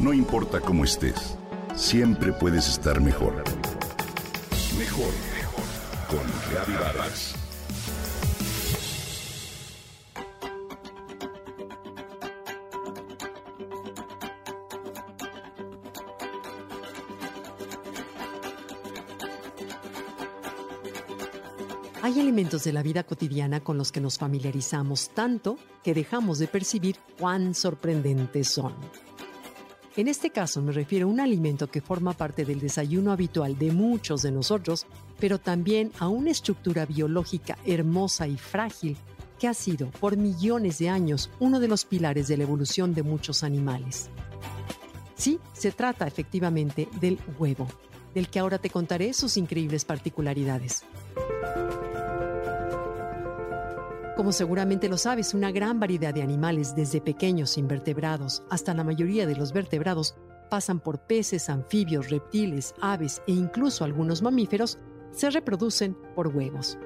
No importa cómo estés, siempre puedes estar mejor. Mejor, mejor. Con Reavivadas. Hay elementos de la vida cotidiana con los que nos familiarizamos tanto que dejamos de percibir cuán sorprendentes son. En este caso me refiero a un alimento que forma parte del desayuno habitual de muchos de nosotros, pero también a una estructura biológica hermosa y frágil que ha sido por millones de años uno de los pilares de la evolución de muchos animales. Sí, se trata efectivamente del huevo, del que ahora te contaré sus increíbles particularidades. Como seguramente lo sabes, una gran variedad de animales, desde pequeños invertebrados hasta la mayoría de los vertebrados, pasan por peces, anfibios, reptiles, aves e incluso algunos mamíferos, se reproducen por huevos.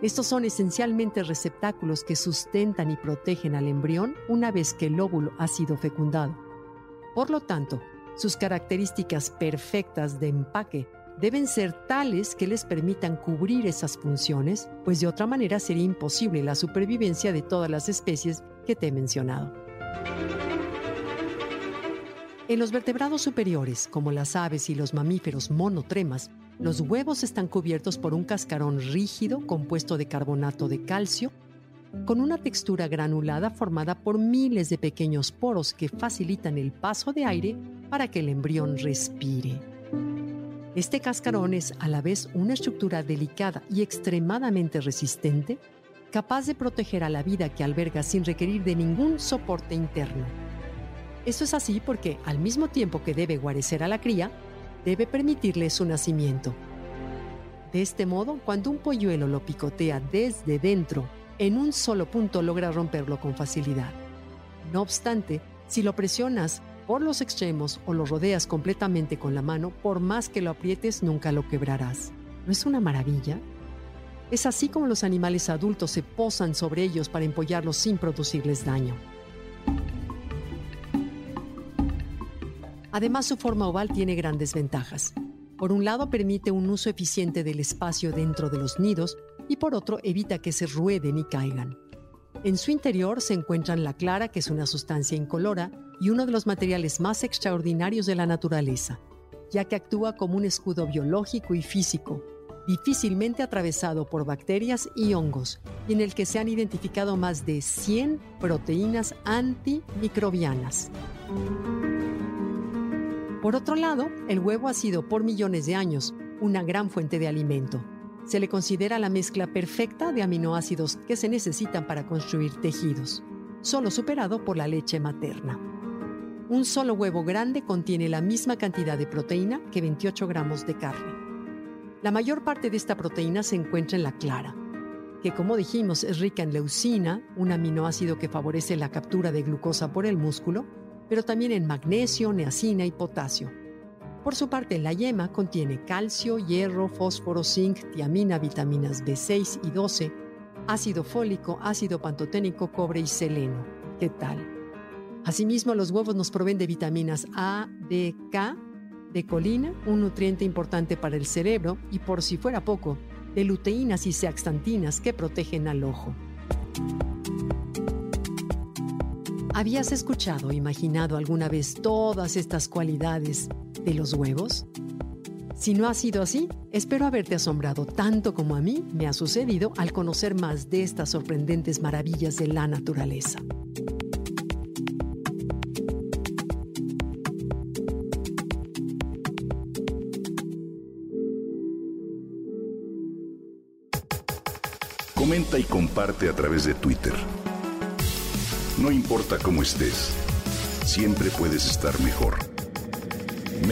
Estos son esencialmente receptáculos que sustentan y protegen al embrión una vez que el óvulo ha sido fecundado. Por lo tanto, sus características perfectas de empaque deben ser tales que les permitan cubrir esas funciones, pues de otra manera sería imposible la supervivencia de todas las especies que te he mencionado. En los vertebrados superiores, como las aves y los mamíferos monotremas, los huevos están cubiertos por un cascarón rígido compuesto de carbonato de calcio, con una textura granulada formada por miles de pequeños poros que facilitan el paso de aire para que el embrión respire. Este cascarón es a la vez una estructura delicada y extremadamente resistente, capaz de proteger a la vida que alberga sin requerir de ningún soporte interno. Esto es así porque, al mismo tiempo que debe guarecer a la cría, debe permitirle su nacimiento. De este modo, cuando un polluelo lo picotea desde dentro, en un solo punto logra romperlo con facilidad. No obstante, si lo presionas por los extremos o lo rodeas completamente con la mano, por más que lo aprietes nunca lo quebrarás. ¿No es una maravilla? Es así como los animales adultos se posan sobre ellos para empollarlos sin producirles daño. Además, su forma oval tiene grandes ventajas. Por un lado, permite un uso eficiente del espacio dentro de los nidos y por otro, evita que se rueden y caigan. En su interior se encuentran la clara, que es una sustancia incolora, y uno de los materiales más extraordinarios de la naturaleza, ya que actúa como un escudo biológico y físico, difícilmente atravesado por bacterias y hongos, y en el que se han identificado más de 100 proteínas antimicrobianas. Por otro lado, el huevo ha sido por millones de años una gran fuente de alimento. Se le considera la mezcla perfecta de aminoácidos que se necesitan para construir tejidos, solo superado por la leche materna. Un solo huevo grande contiene la misma cantidad de proteína que 28 gramos de carne. La mayor parte de esta proteína se encuentra en la clara, que como dijimos es rica en leucina, un aminoácido que favorece la captura de glucosa por el músculo, pero también en magnesio, neacina y potasio. Por su parte, la yema contiene calcio, hierro, fósforo, zinc, tiamina, vitaminas B6 y 12, ácido fólico, ácido pantoténico, cobre y seleno. ¿Qué tal? Asimismo, los huevos nos proveen de vitaminas A, D, K, de colina, un nutriente importante para el cerebro, y por si fuera poco, de luteínas y zeaxantinas que protegen al ojo. ¿Habías escuchado o imaginado alguna vez todas estas cualidades de los huevos? Si no ha sido así, espero haberte asombrado tanto como a mí me ha sucedido al conocer más de estas sorprendentes maravillas de la naturaleza. Comenta y comparte a través de Twitter. No importa cómo estés, siempre puedes estar mejor.